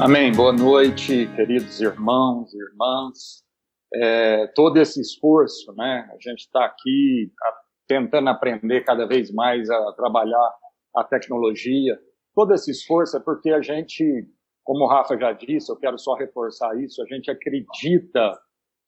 Amém. Boa noite, queridos irmãos e irmãs. É, todo esse esforço, né? A gente está aqui tentando aprender cada vez mais a trabalhar a tecnologia. Todo esse esforço é porque a gente, como o Rafa já disse, eu quero só reforçar isso, a gente acredita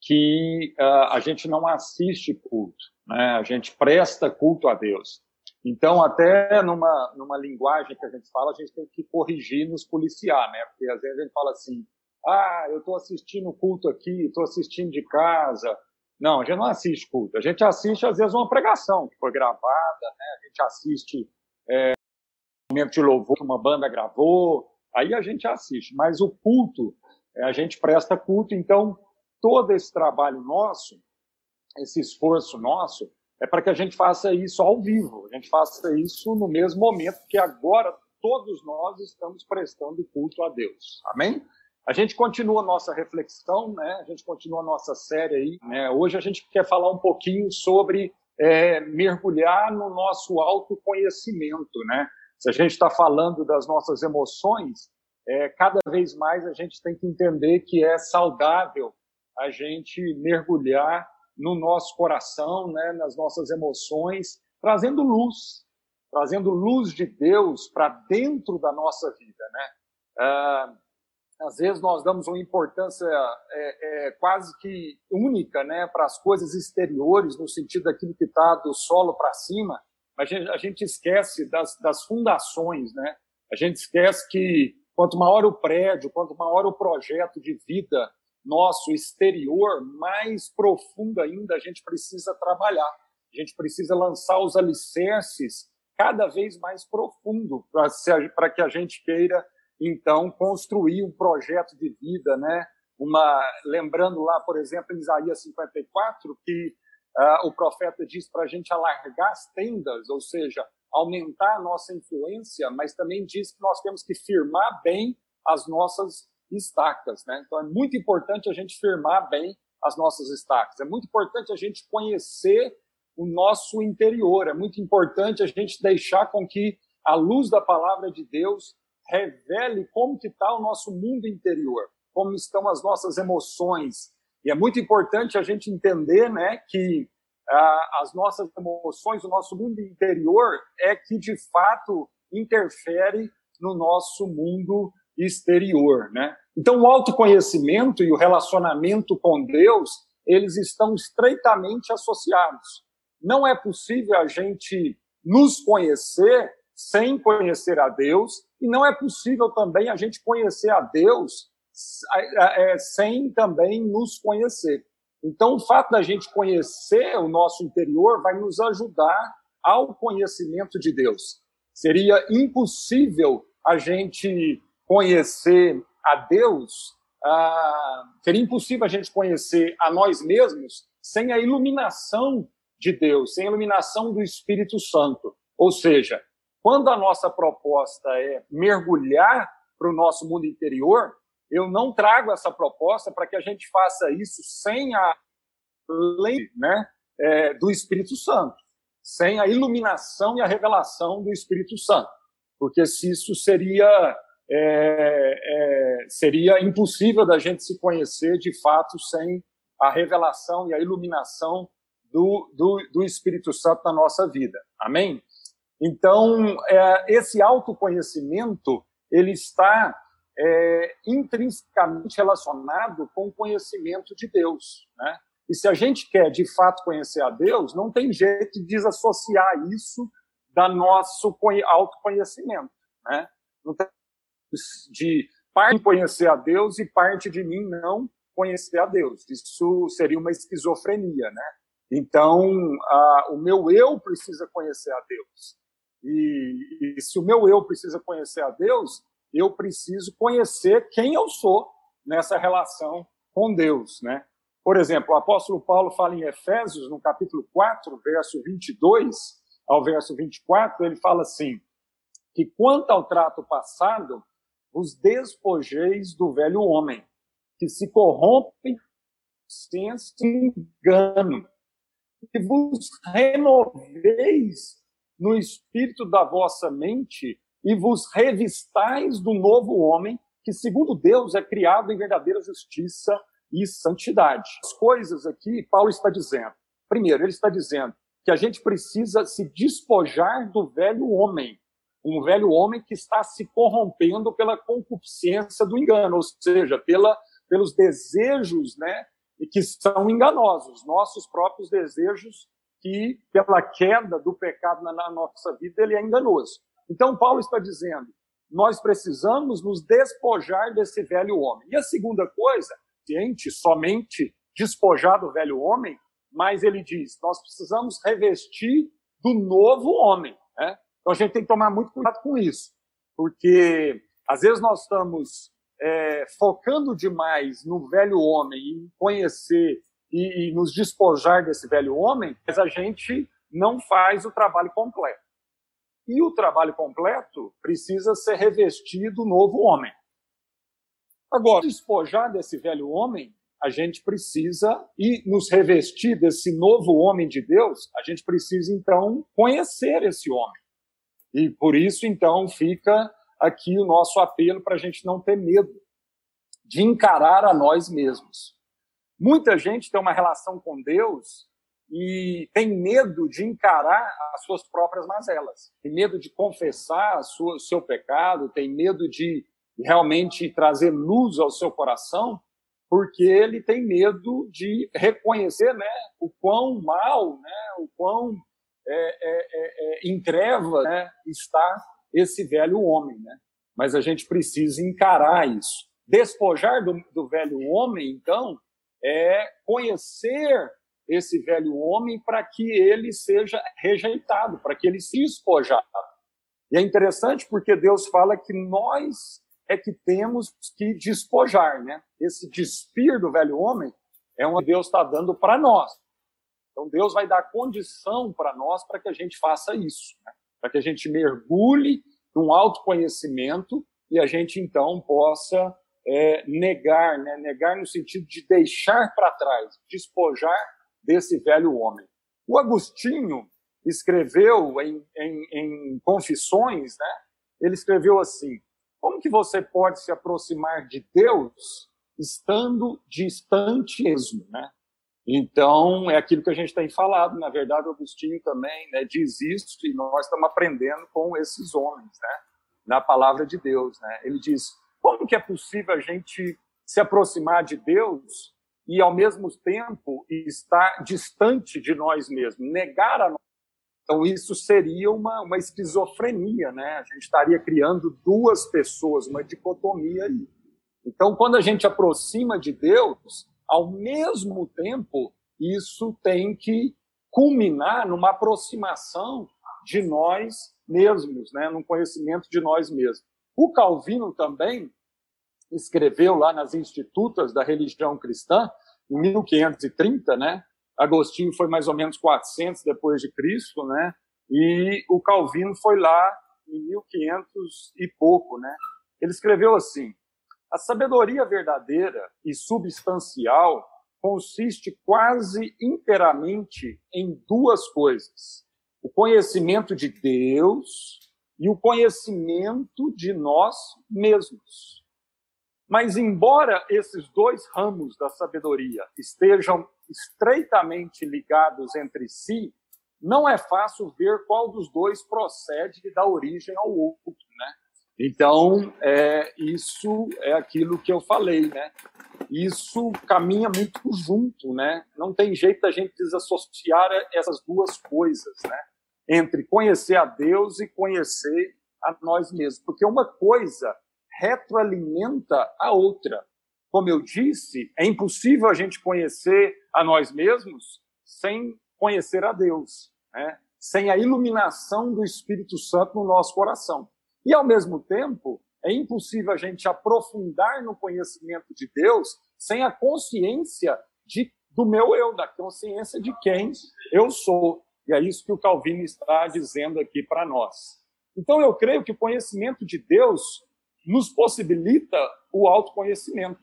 que uh, a gente não assiste culto, né? A gente presta culto a Deus. Então, até numa, numa linguagem que a gente fala, a gente tem que corrigir, nos policiar, né? Porque às vezes a gente fala assim, ah, eu estou assistindo culto aqui, estou assistindo de casa. Não, a gente não assiste culto. A gente assiste, às vezes, uma pregação que foi gravada, né? A gente assiste é, um momento de louvor que uma banda gravou, aí a gente assiste. Mas o culto, é, a gente presta culto, então todo esse trabalho nosso, esse esforço nosso, é para que a gente faça isso ao vivo, a gente faça isso no mesmo momento que agora todos nós estamos prestando culto a Deus. Amém? A gente continua nossa reflexão, né? a gente continua nossa série aí. Né? Hoje a gente quer falar um pouquinho sobre é, mergulhar no nosso autoconhecimento. Né? Se a gente está falando das nossas emoções, é, cada vez mais a gente tem que entender que é saudável a gente mergulhar no nosso coração, né, nas nossas emoções, trazendo luz, trazendo luz de Deus para dentro da nossa vida, né? Ah, às vezes nós damos uma importância é, é, quase que única, né, para as coisas exteriores, no sentido daquilo que está do solo para cima, mas a gente, a gente esquece das, das fundações, né? A gente esquece que quanto maior o prédio, quanto maior o projeto de vida nosso exterior, mais profundo ainda a gente precisa trabalhar. A gente precisa lançar os alicerces cada vez mais profundo para que a gente queira então construir um projeto de vida, né? Uma lembrando lá, por exemplo, em Isaías 54 que uh, o profeta diz para a gente alargar as tendas, ou seja, aumentar a nossa influência, mas também diz que nós temos que firmar bem as nossas estacas, né? Então é muito importante a gente firmar bem as nossas estacas. É muito importante a gente conhecer o nosso interior. É muito importante a gente deixar com que a luz da palavra de Deus revele como que está o nosso mundo interior, como estão as nossas emoções. E é muito importante a gente entender, né, que ah, as nossas emoções, o nosso mundo interior é que de fato interfere no nosso mundo exterior, né? Então, o autoconhecimento e o relacionamento com Deus, eles estão estreitamente associados. Não é possível a gente nos conhecer sem conhecer a Deus, e não é possível também a gente conhecer a Deus é, sem também nos conhecer. Então, o fato da gente conhecer o nosso interior vai nos ajudar ao conhecimento de Deus. Seria impossível a gente conhecer a Deus, ah, seria impossível a gente conhecer a nós mesmos sem a iluminação de Deus, sem a iluminação do Espírito Santo. Ou seja, quando a nossa proposta é mergulhar para o nosso mundo interior, eu não trago essa proposta para que a gente faça isso sem a lei né, é, do Espírito Santo, sem a iluminação e a revelação do Espírito Santo. Porque se isso seria é, é, seria impossível da gente se conhecer de fato sem a revelação e a iluminação do, do, do Espírito Santo na nossa vida. Amém? Então, é, esse autoconhecimento, ele está é, intrinsecamente relacionado com o conhecimento de Deus, né? E se a gente quer, de fato, conhecer a Deus, não tem jeito de desassociar isso da nosso autoconhecimento, né? Não tem de parte conhecer a Deus e parte de mim não conhecer a Deus. Isso seria uma esquizofrenia, né? Então, a, o meu eu precisa conhecer a Deus. E, e, se o meu eu precisa conhecer a Deus, eu preciso conhecer quem eu sou nessa relação com Deus, né? Por exemplo, o apóstolo Paulo fala em Efésios, no capítulo 4, verso 22 ao verso 24, ele fala assim: que quanto ao trato passado, vos despojeis do velho homem, que se corrompe sem engano, e vos renoveis no espírito da vossa mente e vos revistais do novo homem que, segundo Deus, é criado em verdadeira justiça e santidade. As coisas aqui, Paulo está dizendo. Primeiro, ele está dizendo que a gente precisa se despojar do velho homem, um velho homem que está se corrompendo pela concupiscência do engano, ou seja, pela, pelos desejos, né, que são enganosos, nossos próprios desejos que pela queda do pecado na, na nossa vida ele é enganoso. Então Paulo está dizendo, nós precisamos nos despojar desse velho homem. E a segunda coisa, gente, somente despojar do velho homem, mas ele diz, nós precisamos revestir do novo homem. Né? Então a gente tem que tomar muito cuidado com isso, porque às vezes nós estamos é, focando demais no velho homem, em conhecer e, e nos despojar desse velho homem, mas a gente não faz o trabalho completo. E o trabalho completo precisa ser revestido do novo homem. Agora, despojar desse velho homem, a gente precisa, e nos revestir desse novo homem de Deus, a gente precisa então conhecer esse homem. E por isso, então, fica aqui o nosso apelo para a gente não ter medo de encarar a nós mesmos. Muita gente tem uma relação com Deus e tem medo de encarar as suas próprias mazelas, tem medo de confessar o seu pecado, tem medo de realmente trazer luz ao seu coração, porque ele tem medo de reconhecer né, o quão mal, né, o quão é, é, é, é em treva né, está esse velho homem. Né? Mas a gente precisa encarar isso. Despojar do, do velho homem, então, é conhecer esse velho homem para que ele seja rejeitado, para que ele se espojado. E é interessante porque Deus fala que nós é que temos que despojar, né? Esse despir do velho homem é que Deus está dando para nós. Então Deus vai dar condição para nós para que a gente faça isso, né? para que a gente mergulhe num autoconhecimento e a gente então possa é, negar, né? negar no sentido de deixar para trás, despojar desse velho homem. O Agostinho escreveu em, em, em Confissões, né? ele escreveu assim: como que você pode se aproximar de Deus estando distante mesmo, né? Então, é aquilo que a gente tem falado, na verdade, Agostinho também né, diz isso, e nós estamos aprendendo com esses homens, né, na palavra de Deus. Né? Ele diz: como que é possível a gente se aproximar de Deus e, ao mesmo tempo, estar distante de nós mesmos, negar a nós? Então, isso seria uma, uma esquizofrenia, né? A gente estaria criando duas pessoas, uma dicotomia aí. Então, quando a gente aproxima de Deus, ao mesmo tempo, isso tem que culminar numa aproximação de nós mesmos, né? num conhecimento de nós mesmos. O Calvino também escreveu lá nas Institutas da Religião Cristã, em 1530, né? Agostinho foi mais ou menos 400 depois de Cristo, né? E o Calvino foi lá em 1500 e pouco, né? Ele escreveu assim: A sabedoria verdadeira e substancial consiste quase inteiramente em duas coisas: o conhecimento de Deus e o conhecimento de nós mesmos. Mas, embora esses dois ramos da sabedoria estejam estreitamente ligados entre si, não é fácil ver qual dos dois procede e dá origem ao outro, né? Então, é, isso é aquilo que eu falei, né? Isso caminha muito junto, né? Não tem jeito da gente desassociar essas duas coisas, né? Entre conhecer a Deus e conhecer a nós mesmos. Porque uma coisa retroalimenta a outra. Como eu disse, é impossível a gente conhecer a nós mesmos sem conhecer a Deus, né? sem a iluminação do Espírito Santo no nosso coração. E, ao mesmo tempo, é impossível a gente aprofundar no conhecimento de Deus sem a consciência de, do meu eu, da consciência de quem eu sou. E é isso que o Calvino está dizendo aqui para nós. Então, eu creio que o conhecimento de Deus nos possibilita o autoconhecimento.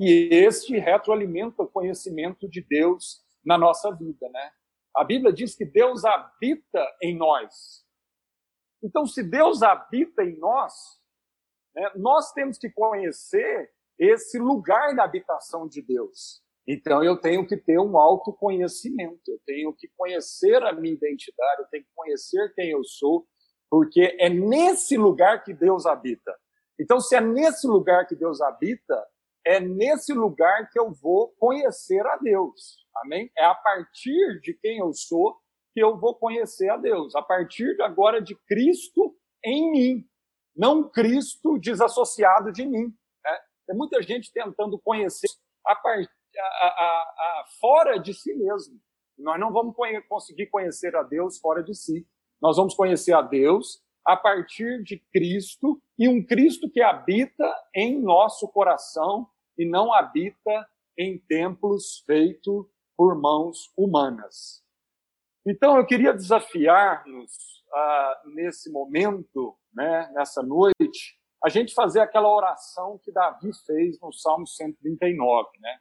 E este retroalimenta o conhecimento de Deus na nossa vida, né? A Bíblia diz que Deus habita em nós. Então, se Deus habita em nós, né, nós temos que conhecer esse lugar da habitação de Deus. Então eu tenho que ter um autoconhecimento, eu tenho que conhecer a minha identidade, eu tenho que conhecer quem eu sou, porque é nesse lugar que Deus habita. Então, se é nesse lugar que Deus habita, é nesse lugar que eu vou conhecer a Deus. Amém? É a partir de quem eu sou que eu vou conhecer a Deus. A partir agora de Cristo em mim, não Cristo desassociado de mim. Né? Tem muita gente tentando conhecer a, part... a, a, a fora de si mesmo. Nós não vamos conseguir conhecer a Deus fora de si. Nós vamos conhecer a Deus a partir de Cristo e um Cristo que habita em nosso coração e não habita em templos feitos por mãos humanas. Então, eu queria desafiar-nos nesse momento, né, nessa noite, a gente fazer aquela oração que Davi fez no Salmo 139. Né?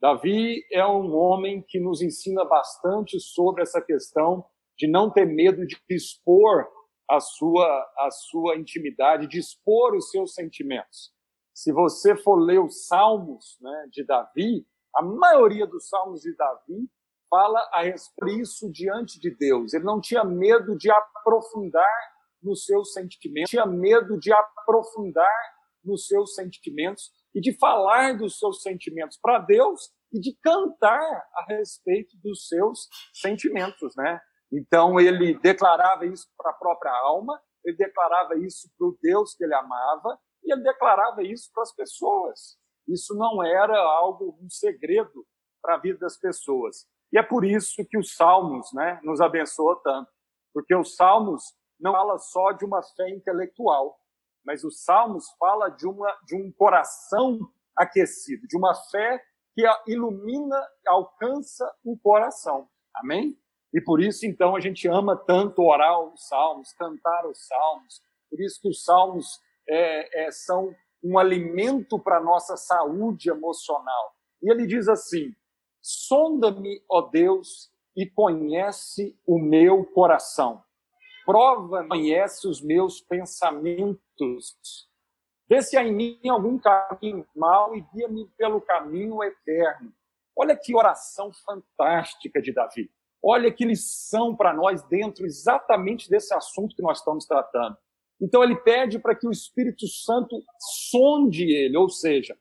Davi é um homem que nos ensina bastante sobre essa questão de não ter medo de expor a sua, a sua intimidade, de expor os seus sentimentos. Se você for ler os salmos né, de Davi, a maioria dos salmos de Davi fala a respeito disso diante de Deus. Ele não tinha medo de aprofundar nos seus sentimentos, tinha medo de aprofundar nos seus sentimentos e de falar dos seus sentimentos para Deus e de cantar a respeito dos seus sentimentos, né? Então ele declarava isso para a própria alma, ele declarava isso para o Deus que ele amava e ele declarava isso para as pessoas. Isso não era algo um segredo para a vida das pessoas. E é por isso que os Salmos, né, nos abençoam tanto, porque os Salmos não fala só de uma fé intelectual, mas os Salmos fala de uma de um coração aquecido, de uma fé que ilumina, alcança o coração. Amém? E por isso, então, a gente ama tanto orar os salmos, cantar os salmos. Por isso que os salmos é, é, são um alimento para a nossa saúde emocional. E ele diz assim: sonda-me, ó Deus, e conhece o meu coração. Prova, conhece os meus pensamentos. Vê se há em mim algum caminho mal e guia-me pelo caminho eterno. Olha que oração fantástica de Davi. Olha que lição para nós dentro exatamente desse assunto que nós estamos tratando. Então ele pede para que o Espírito Santo sonde ele, ou seja,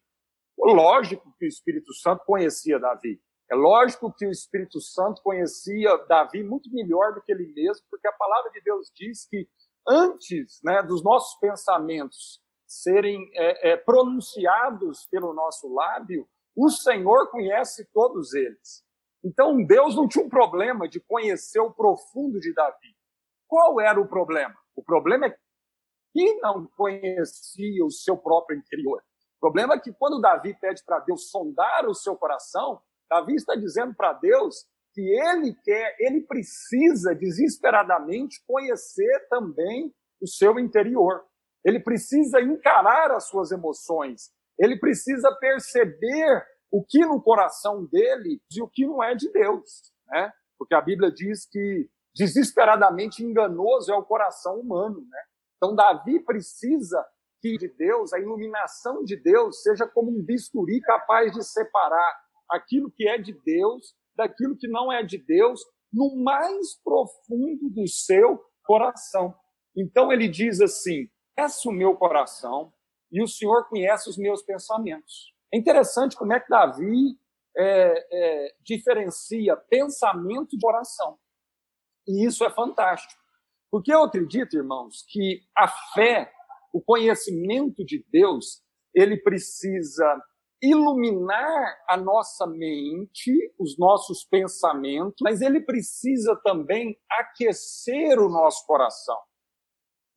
lógico que o Espírito Santo conhecia Davi. É lógico que o Espírito Santo conhecia Davi muito melhor do que ele mesmo, porque a palavra de Deus diz que antes né, dos nossos pensamentos serem é, é, pronunciados pelo nosso lábio, o Senhor conhece todos eles. Então, Deus não tinha um problema de conhecer o profundo de Davi. Qual era o problema? O problema é que não conhecia o seu próprio interior. O problema é que quando Davi pede para Deus sondar o seu coração, Davi está dizendo para Deus que ele quer, ele precisa desesperadamente conhecer também o seu interior. Ele precisa encarar as suas emoções. Ele precisa perceber o que no coração dele e o que não é de Deus, né? Porque a Bíblia diz que desesperadamente enganoso é o coração humano, né? Então Davi precisa que de Deus, a iluminação de Deus seja como um bisturi capaz de separar aquilo que é de Deus daquilo que não é de Deus no mais profundo do seu coração. Então ele diz assim: Conhece o meu coração e o Senhor conhece os meus pensamentos. É interessante como é que Davi é, é, diferencia pensamento de oração. E isso é fantástico. Porque eu acredito, irmãos, que a fé, o conhecimento de Deus, ele precisa iluminar a nossa mente, os nossos pensamentos, mas ele precisa também aquecer o nosso coração.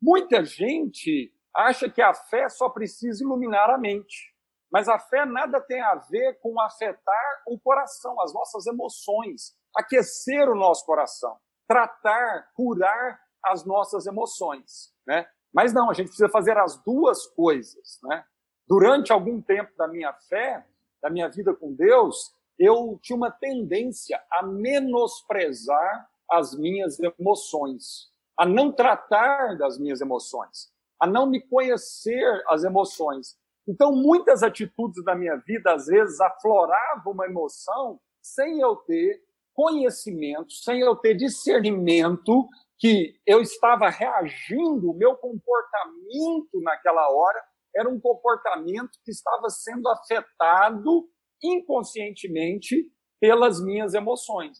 Muita gente acha que a fé só precisa iluminar a mente. Mas a fé nada tem a ver com afetar o coração, as nossas emoções, aquecer o nosso coração, tratar, curar as nossas emoções, né? Mas não, a gente precisa fazer as duas coisas, né? Durante algum tempo da minha fé, da minha vida com Deus, eu tinha uma tendência a menosprezar as minhas emoções, a não tratar das minhas emoções. a não me conhecer as emoções. Então, muitas atitudes da minha vida, às vezes, afloravam uma emoção sem eu ter conhecimento, sem eu ter discernimento que eu estava reagindo, o meu comportamento naquela hora era um comportamento que estava sendo afetado inconscientemente pelas minhas emoções.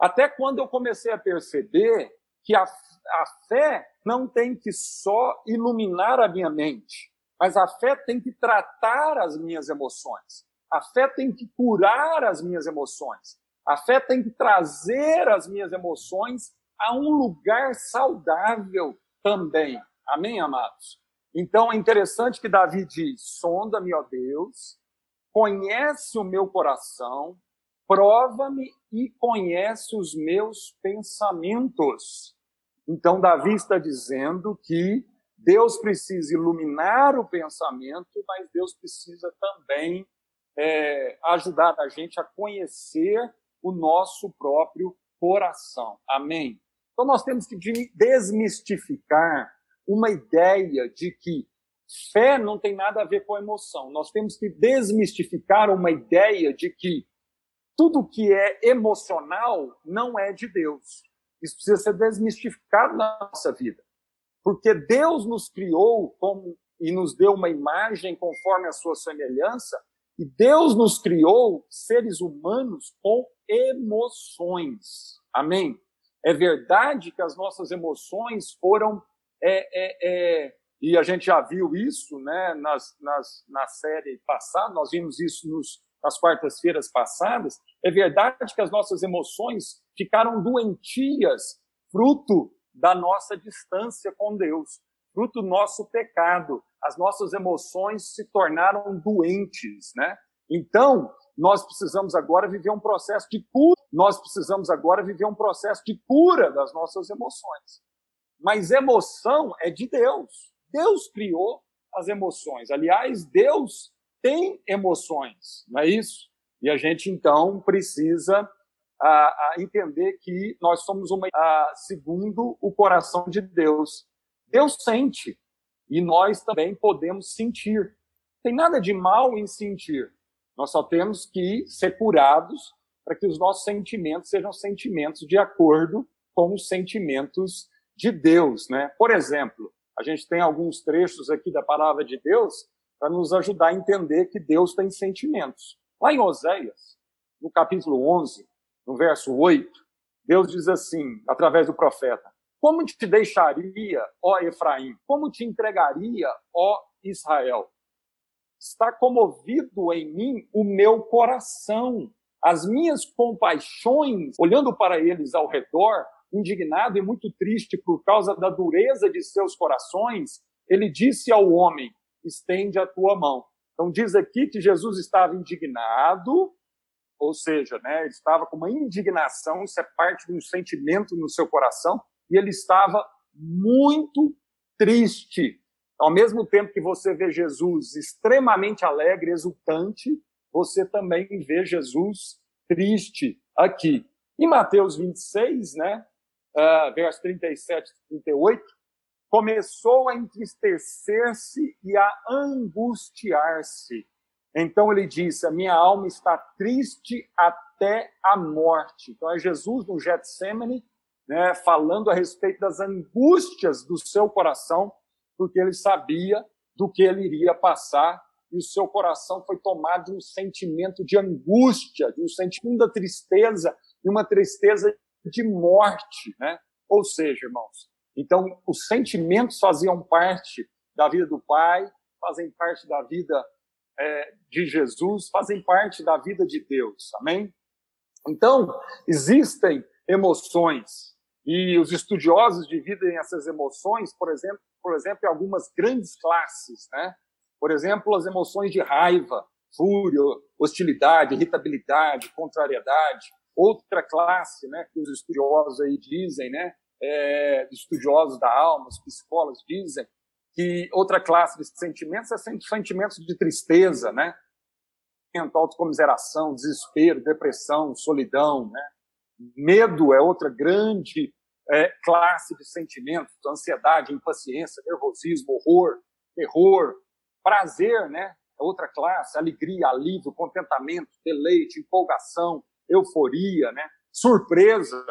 Até quando eu comecei a perceber que a, a fé não tem que só iluminar a minha mente, mas a fé tem que tratar as minhas emoções. A fé tem que curar as minhas emoções. A fé tem que trazer as minhas emoções a um lugar saudável também. Amém, amados? Então é interessante que Davi diz: sonda-me, ó Deus, conhece o meu coração, prova-me e conhece os meus pensamentos. Então, Davi está dizendo que Deus precisa iluminar o pensamento, mas Deus precisa também é, ajudar a gente a conhecer o nosso próprio coração. Amém? Então, nós temos que desmistificar uma ideia de que fé não tem nada a ver com emoção. Nós temos que desmistificar uma ideia de que tudo que é emocional não é de Deus. Isso precisa ser desmistificado na nossa vida. Porque Deus nos criou como, e nos deu uma imagem conforme a sua semelhança, e Deus nos criou seres humanos com emoções. Amém? É verdade que as nossas emoções foram. É, é, é, e a gente já viu isso né, nas, nas, na série passada, nós vimos isso nos, nas quartas-feiras passadas. É verdade que as nossas emoções ficaram doentias, fruto da nossa distância com Deus, fruto do nosso pecado. As nossas emoções se tornaram doentes, né? Então, nós precisamos agora viver um processo de cura. Nós precisamos agora viver um processo de cura das nossas emoções. Mas emoção é de Deus. Deus criou as emoções. Aliás, Deus tem emoções, não é isso? E a gente então precisa a, a entender que nós somos uma a, segundo o coração de Deus. Deus sente e nós também podemos sentir. Tem nada de mal em sentir. Nós só temos que ser curados para que os nossos sentimentos sejam sentimentos de acordo com os sentimentos de Deus, né? Por exemplo, a gente tem alguns trechos aqui da palavra de Deus para nos ajudar a entender que Deus tem sentimentos. Lá em Oséias, no capítulo 11, no verso 8, Deus diz assim, através do profeta: Como te deixaria, ó Efraim? Como te entregaria, ó Israel? Está comovido em mim o meu coração, as minhas compaixões, olhando para eles ao redor, indignado e muito triste por causa da dureza de seus corações, ele disse ao homem: estende a tua mão. Então diz aqui que Jesus estava indignado ou seja, né, ele estava com uma indignação, isso é parte de um sentimento no seu coração, e ele estava muito triste. Ao mesmo tempo que você vê Jesus extremamente alegre, exultante, você também vê Jesus triste aqui. Em Mateus 26, né, uh, verso 37 e 38, começou a entristecer-se e a angustiar-se. Então ele disse: A minha alma está triste até a morte. Então é Jesus no Getsemane, né, falando a respeito das angústias do seu coração, porque ele sabia do que ele iria passar e o seu coração foi tomado de um sentimento de angústia, de um sentimento de tristeza, de uma tristeza de morte, né? Ou seja, irmãos, então os sentimentos faziam parte da vida do Pai, fazem parte da vida é, de Jesus fazem parte da vida de Deus, amém? Então, existem emoções e os estudiosos dividem essas emoções, por exemplo, por exemplo, em algumas grandes classes, né? Por exemplo, as emoções de raiva, fúria, hostilidade, irritabilidade, contrariedade. Outra classe, né, que os estudiosos aí dizem, né, é, estudiosos da alma, os psicólogos dizem, que outra classe de sentimentos é sentimentos de tristeza, né? Autocomiseração, desespero, depressão, solidão, né? Medo é outra grande é, classe de sentimentos, ansiedade, impaciência, nervosismo, horror, terror, prazer, né? É outra classe, alegria, alívio, contentamento, deleite, empolgação, euforia, né? Surpresa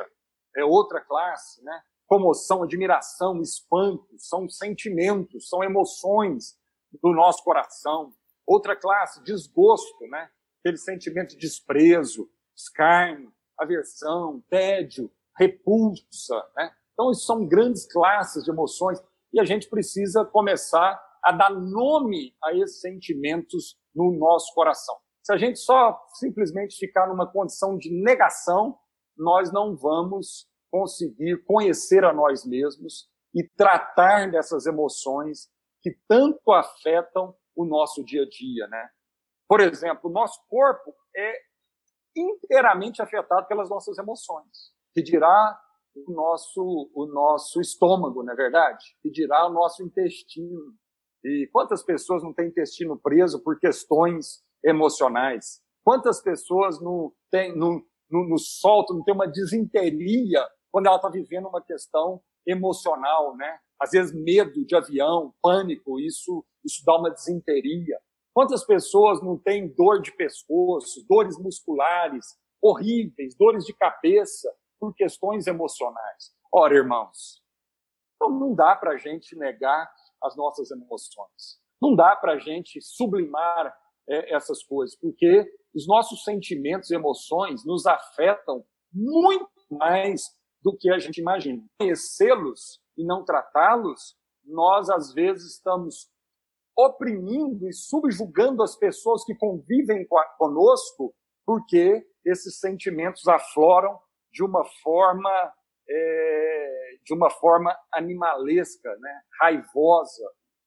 é outra classe, né? Comoção, admiração, espanto, são sentimentos, são emoções do nosso coração. Outra classe, desgosto, né? Aquele sentimento de desprezo, escárnio, aversão, tédio, repulsa, né? Então, isso são grandes classes de emoções e a gente precisa começar a dar nome a esses sentimentos no nosso coração. Se a gente só simplesmente ficar numa condição de negação, nós não vamos conseguir conhecer a nós mesmos e tratar dessas emoções que tanto afetam o nosso dia a dia, né? Por exemplo, o nosso corpo é inteiramente afetado pelas nossas emoções. Que dirá o nosso o nosso estômago, não é verdade? Que dirá o nosso intestino. E quantas pessoas não têm intestino preso por questões emocionais? Quantas pessoas não têm não, não, não soltam, não tem uma desinteria quando ela está vivendo uma questão emocional, né? Às vezes medo de avião, pânico, isso isso dá uma desinteria. Quantas pessoas não têm dor de pescoço, dores musculares horríveis, dores de cabeça por questões emocionais? Ora, irmãos, então não dá para a gente negar as nossas emoções. Não dá para a gente sublimar é, essas coisas, porque os nossos sentimentos e emoções nos afetam muito mais do que a gente imagina. Conhecê-los e não tratá-los, nós às vezes estamos oprimindo e subjugando as pessoas que convivem conosco, porque esses sentimentos afloram de uma forma é, de uma forma animalesca, né? raivosa,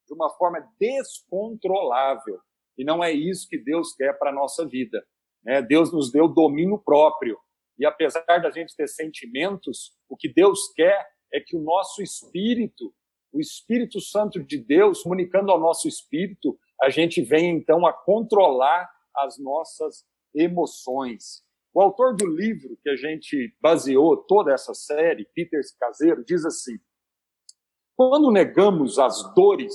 de uma forma descontrolável. E não é isso que Deus quer para a nossa vida. Né? Deus nos deu domínio próprio. E apesar da gente ter sentimentos, o que Deus quer é que o nosso espírito o Espírito Santo de Deus comunicando ao nosso espírito, a gente vem então a controlar as nossas emoções. O autor do livro que a gente baseou toda essa série, Peter Caseiro, diz assim: quando negamos as dores,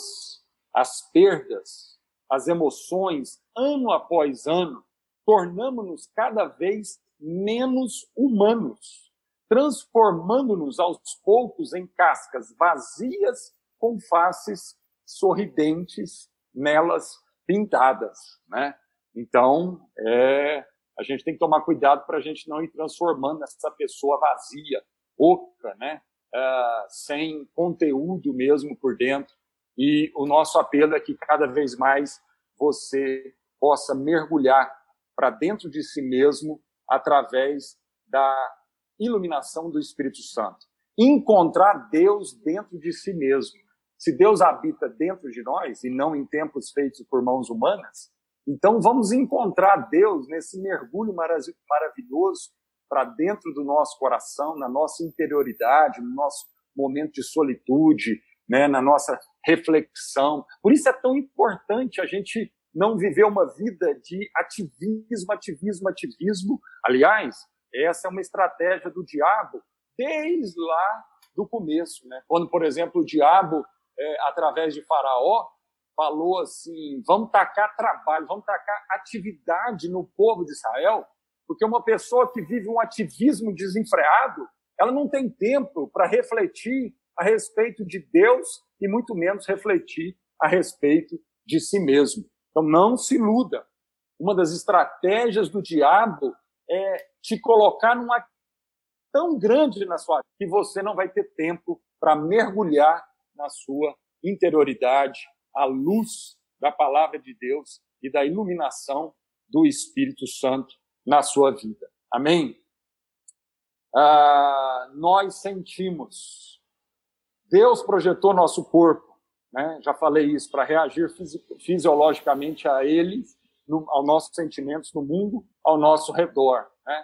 as perdas, as emoções, ano após ano, tornamos-nos cada vez menos humanos transformando-nos aos poucos em cascas vazias com faces sorridentes nelas pintadas, né? Então, é, a gente tem que tomar cuidado para a gente não ir transformando essa pessoa vazia, oca, né? Uh, sem conteúdo mesmo por dentro. E o nosso apelo é que cada vez mais você possa mergulhar para dentro de si mesmo através da iluminação do Espírito Santo. Encontrar Deus dentro de si mesmo. Se Deus habita dentro de nós e não em templos feitos por mãos humanas, então vamos encontrar Deus nesse mergulho maravilhoso para dentro do nosso coração, na nossa interioridade, no nosso momento de solitude, né, na nossa reflexão. Por isso é tão importante a gente não viver uma vida de ativismo, ativismo, ativismo. Aliás, essa é uma estratégia do diabo desde lá do começo. Né? Quando, por exemplo, o diabo, é, através de Faraó, falou assim: vamos tacar trabalho, vamos tacar atividade no povo de Israel, porque uma pessoa que vive um ativismo desenfreado, ela não tem tempo para refletir a respeito de Deus e muito menos refletir a respeito de si mesmo. Então não se iluda. Uma das estratégias do diabo é te colocar numa tão grande na sua que você não vai ter tempo para mergulhar na sua interioridade, à luz da palavra de Deus e da iluminação do Espírito Santo na sua vida. Amém? Ah, nós sentimos. Deus projetou nosso corpo, né? já falei isso, para reagir fisiologicamente a Ele no, aos nossos sentimentos no mundo ao nosso redor. Né?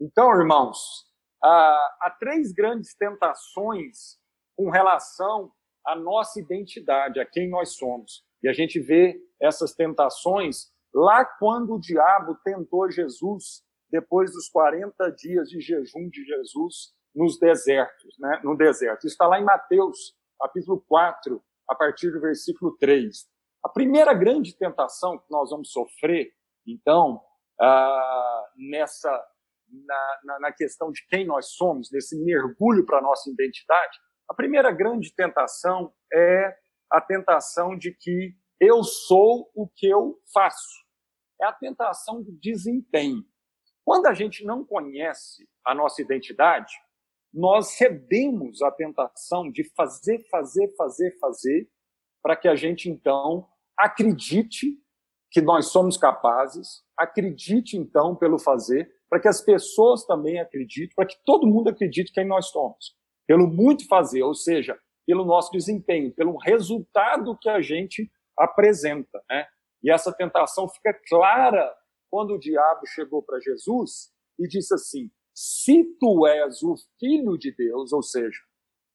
Então, irmãos, há três grandes tentações com relação à nossa identidade, a quem nós somos. E a gente vê essas tentações lá quando o diabo tentou Jesus, depois dos 40 dias de jejum de Jesus nos desertos, né? no deserto. Isso está lá em Mateus, capítulo 4, a partir do versículo 3. A primeira grande tentação que nós vamos sofrer, então, ah, nessa na, na, na, questão de quem nós somos, nesse mergulho para a nossa identidade, a primeira grande tentação é a tentação de que eu sou o que eu faço. É a tentação do desempenho. Quando a gente não conhece a nossa identidade, nós cedemos à tentação de fazer, fazer, fazer, fazer, para que a gente então acredite que nós somos capazes, acredite então pelo fazer, para que as pessoas também acreditem, para que todo mundo acredite quem nós somos. Pelo muito fazer, ou seja, pelo nosso desempenho, pelo resultado que a gente apresenta. Né? E essa tentação fica clara quando o diabo chegou para Jesus e disse assim: se tu és o filho de Deus, ou seja,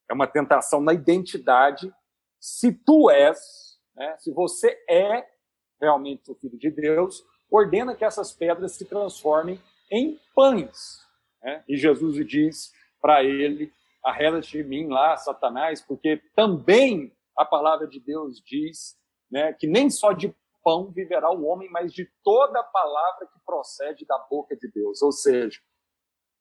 é uma tentação na identidade, se tu és, né, se você é realmente o filho de Deus, ordena que essas pedras se transformem em pães. Né? E Jesus diz para ele: arreda-te de mim lá, Satanás, porque também a palavra de Deus diz né, que nem só de pão viverá o homem, mas de toda a palavra que procede da boca de Deus. Ou seja,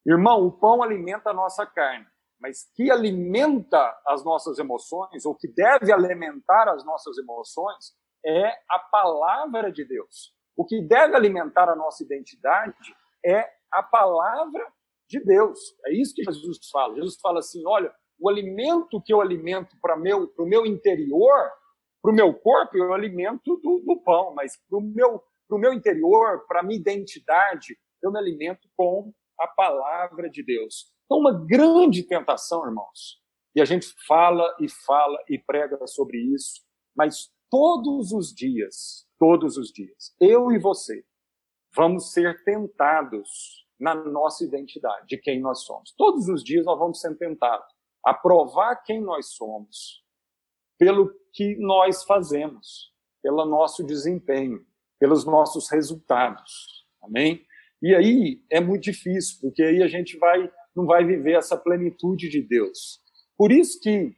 irmão, o pão alimenta a nossa carne, mas que alimenta as nossas emoções, ou que deve alimentar as nossas emoções, é a palavra de Deus. O que deve alimentar a nossa identidade é a palavra de Deus. É isso que Jesus fala. Jesus fala assim: olha, o alimento que eu alimento para meu, o meu interior, para o meu corpo, eu alimento do, do pão, mas para o meu, meu interior, para a minha identidade, eu me alimento com a palavra de Deus. Então, uma grande tentação, irmãos. E a gente fala e fala e prega sobre isso, mas todos os dias, todos os dias, eu e você, vamos ser tentados na nossa identidade, de quem nós somos. Todos os dias nós vamos ser tentados a provar quem nós somos pelo que nós fazemos, pelo nosso desempenho, pelos nossos resultados. Amém? E aí é muito difícil, porque aí a gente vai não vai viver essa plenitude de Deus. Por isso que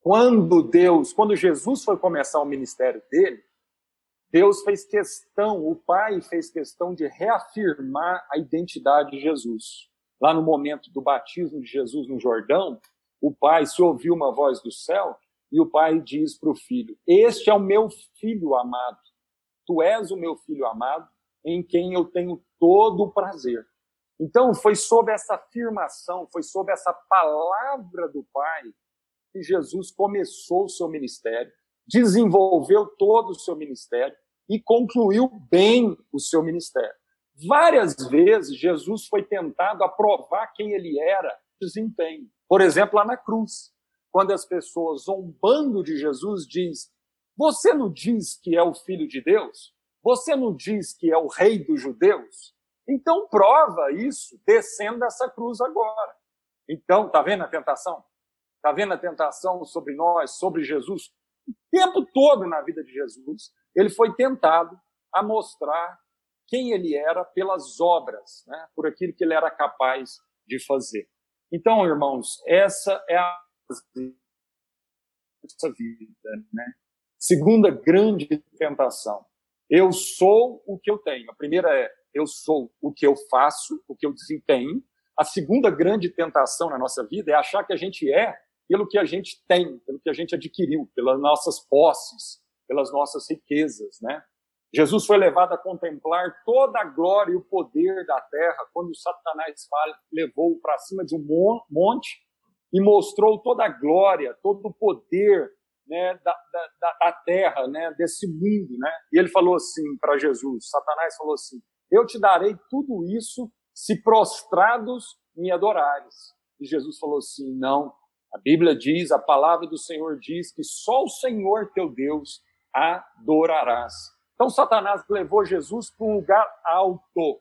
quando Deus, quando Jesus foi começar o ministério dele, Deus fez questão, o Pai fez questão de reafirmar a identidade de Jesus. Lá no momento do batismo de Jesus no Jordão, o Pai se ouviu uma voz do céu e o Pai diz para o filho: Este é o meu filho amado. Tu és o meu filho amado, em quem eu tenho todo o prazer. Então, foi sob essa afirmação, foi sob essa palavra do Pai que Jesus começou o seu ministério, desenvolveu todo o seu ministério e concluiu bem o seu ministério. Várias vezes Jesus foi tentado a provar quem ele era, desempenho. Por exemplo, lá na cruz, quando as pessoas zombando de Jesus diz: "Você não diz que é o filho de Deus? Você não diz que é o rei dos judeus? Então prova isso descendo essa cruz agora." Então, tá vendo a tentação? Tá vendo a tentação sobre nós, sobre Jesus? O tempo todo na vida de Jesus, ele foi tentado a mostrar quem ele era pelas obras, né? por aquilo que ele era capaz de fazer. Então, irmãos, essa é a nossa vida. Né? Segunda grande tentação. Eu sou o que eu tenho. A primeira é eu sou o que eu faço, o que eu desempenho. A segunda grande tentação na nossa vida é achar que a gente é pelo que a gente tem, pelo que a gente adquiriu, pelas nossas posses, pelas nossas riquezas, né? Jesus foi levado a contemplar toda a glória e o poder da terra quando Satanás levou para cima de um monte e mostrou toda a glória, todo o poder né, da, da, da, terra, né, desse mundo. Né? E ele falou assim para Jesus: Satanás falou assim: Eu te darei tudo isso se prostrados me adorares. E Jesus falou assim: Não, a Bíblia diz, a palavra do Senhor diz que só o Senhor teu Deus adorarás. Então Satanás levou Jesus para um lugar alto.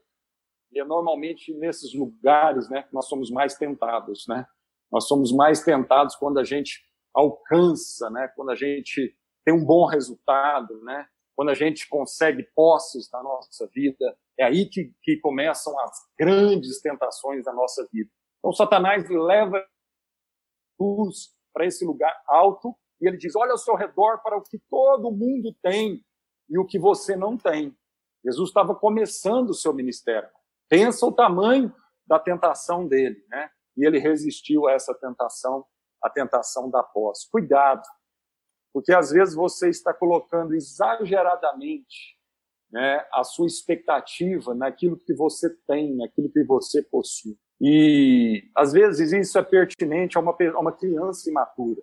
E é normalmente nesses lugares, né, que nós somos mais tentados, né? Nós somos mais tentados quando a gente alcança, né? Quando a gente tem um bom resultado, né? Quando a gente consegue posses na nossa vida, é aí que, que começam as grandes tentações da nossa vida. Então, Satanás leva luz para esse lugar alto e ele diz: Olha ao seu redor para o que todo mundo tem e o que você não tem. Jesus estava começando o seu ministério. Pensa o tamanho da tentação dele, né? E ele resistiu a essa tentação, a tentação da posse. Cuidado, porque às vezes você está colocando exageradamente né, a sua expectativa naquilo que você tem, naquilo que você possui. E às vezes isso é pertinente a uma, a uma criança imatura.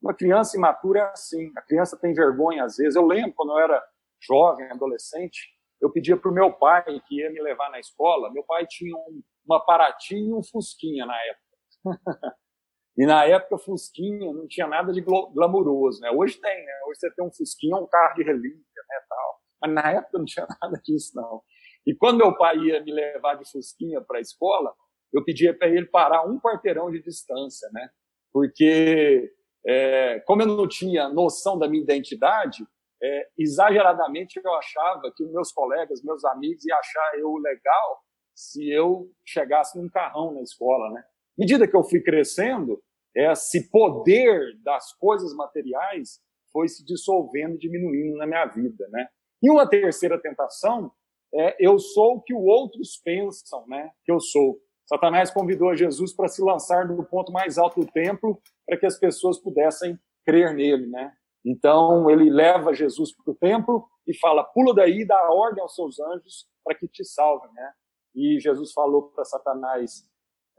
Uma criança imatura é assim, a criança tem vergonha às vezes. Eu lembro quando eu era jovem, adolescente, eu pedia para o meu pai que ia me levar na escola. Meu pai tinha um, uma Paraty e um Fusquinha na época. e na época, Fusquinha não tinha nada de glamuroso, né? Hoje tem, né? Hoje você tem um Fusquinha, um carro de relíquia, né, tal. Mas na época não tinha nada disso, não. E quando meu pai ia me levar de Fusquinha para a escola, eu pedia para ele parar um quarteirão de distância, né? Porque, é, como eu não tinha noção da minha identidade, é, exageradamente eu achava que meus colegas, meus amigos iam achar eu legal se eu chegasse num carrão na escola, né? À medida que eu fui crescendo, esse poder das coisas materiais foi se dissolvendo, diminuindo na minha vida, né? E uma terceira tentação é eu sou o que os outros pensam, né? Que eu sou. Satanás convidou Jesus para se lançar no ponto mais alto do templo para que as pessoas pudessem crer nele, né? Então ele leva Jesus para o templo e fala: pula daí, dá ordem aos seus anjos para que te salvem, né? E Jesus falou para Satanás: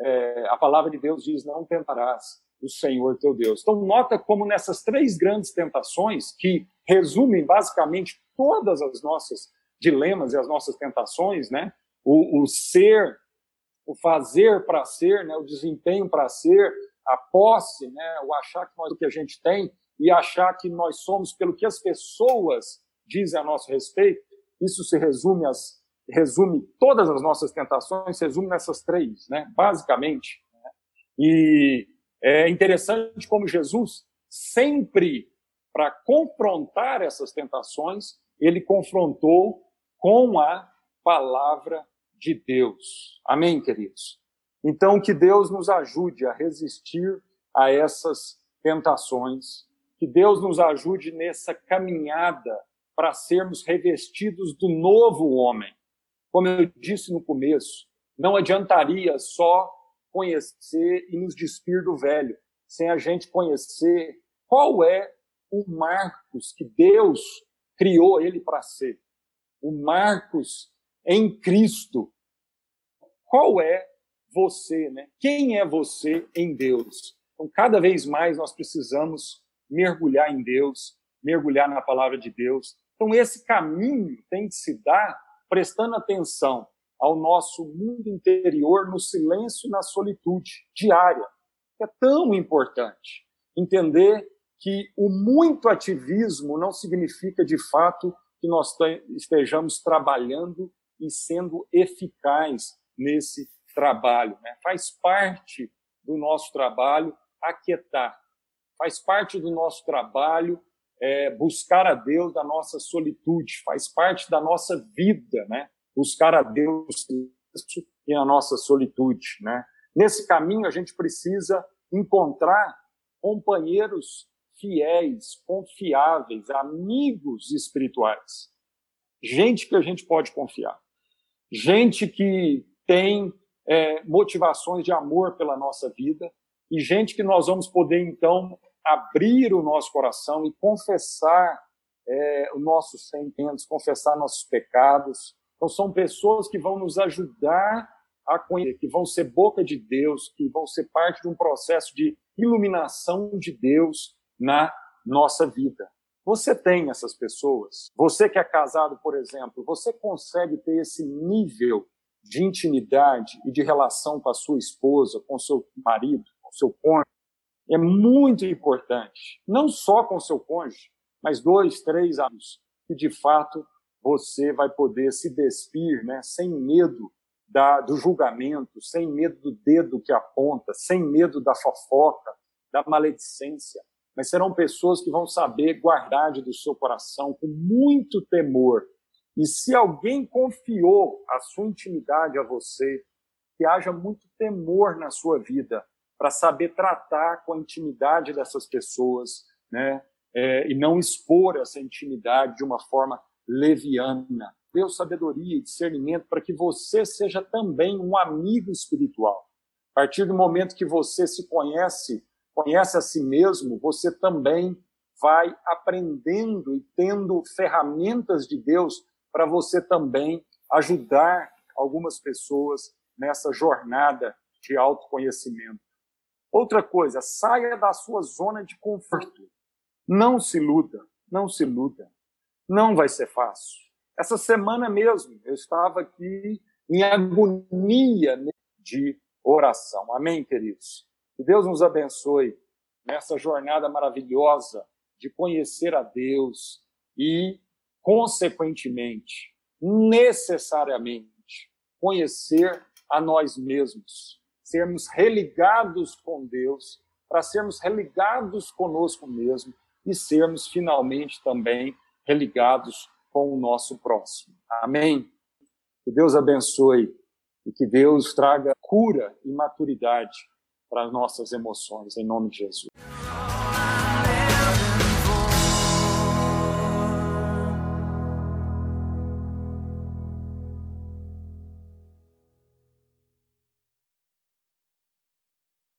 é, a palavra de Deus diz: não tentarás o Senhor teu Deus. Então nota como nessas três grandes tentações que resumem basicamente todas as nossas dilemas e as nossas tentações, né? O, o ser, o fazer para ser, né? O desempenho para ser, a posse, né? O achar que nós o que a gente tem e achar que nós somos pelo que as pessoas dizem a nosso respeito, isso se resume as resume todas as nossas tentações, resume nessas três, né? Basicamente. Né? E é interessante como Jesus sempre para confrontar essas tentações, ele confrontou com a palavra de Deus. Amém, queridos? Então, que Deus nos ajude a resistir a essas tentações que Deus nos ajude nessa caminhada para sermos revestidos do novo homem. Como eu disse no começo, não adiantaria só conhecer e nos despir do velho, sem a gente conhecer qual é o Marcos que Deus criou ele para ser. O Marcos em Cristo. Qual é você, né? Quem é você em Deus? Então, cada vez mais nós precisamos mergulhar em Deus, mergulhar na palavra de Deus. Então, esse caminho tem que se dar prestando atenção ao nosso mundo interior no silêncio e na solitude diária. É tão importante entender que o muito ativismo não significa, de fato, que nós estejamos trabalhando e sendo eficaz nesse trabalho. Né? Faz parte do nosso trabalho aquietar, faz parte do nosso trabalho é, buscar a Deus da nossa solitude, faz parte da nossa vida, né? Buscar a Deus e a nossa solitude, né? Nesse caminho a gente precisa encontrar companheiros fiéis, confiáveis, amigos espirituais, gente que a gente pode confiar, gente que tem é, motivações de amor pela nossa vida e gente que nós vamos poder então abrir o nosso coração e confessar é, os nossos sentimentos, confessar nossos pecados. Então, são pessoas que vão nos ajudar a conhecer, que vão ser boca de Deus, que vão ser parte de um processo de iluminação de Deus na nossa vida. Você tem essas pessoas? Você que é casado, por exemplo, você consegue ter esse nível de intimidade e de relação com a sua esposa, com o seu marido, com o seu cônjuge? É muito importante, não só com seu cônjuge, mas dois, três anos, que de fato você vai poder se despir, né, sem medo da, do julgamento, sem medo do dedo que aponta, sem medo da fofoca, da maledicência, mas serão pessoas que vão saber guardar do seu coração com muito temor. E se alguém confiou a sua intimidade a você, que haja muito temor na sua vida para saber tratar com a intimidade dessas pessoas, né? É, e não expor essa intimidade de uma forma leviana. Deus sabedoria e discernimento para que você seja também um amigo espiritual. A partir do momento que você se conhece, conhece a si mesmo, você também vai aprendendo e tendo ferramentas de Deus para você também ajudar algumas pessoas nessa jornada de autoconhecimento. Outra coisa, saia da sua zona de conforto. Não se iluda, não se iluda. Não vai ser fácil. Essa semana mesmo eu estava aqui em agonia de oração. Amém, queridos? Que Deus nos abençoe nessa jornada maravilhosa de conhecer a Deus e, consequentemente, necessariamente, conhecer a nós mesmos, sermos religados com Deus, para sermos religados conosco mesmo e sermos finalmente também religados com o nosso próximo. Amém? Que Deus abençoe e que Deus traga cura e maturidade para as nossas emoções, em nome de Jesus.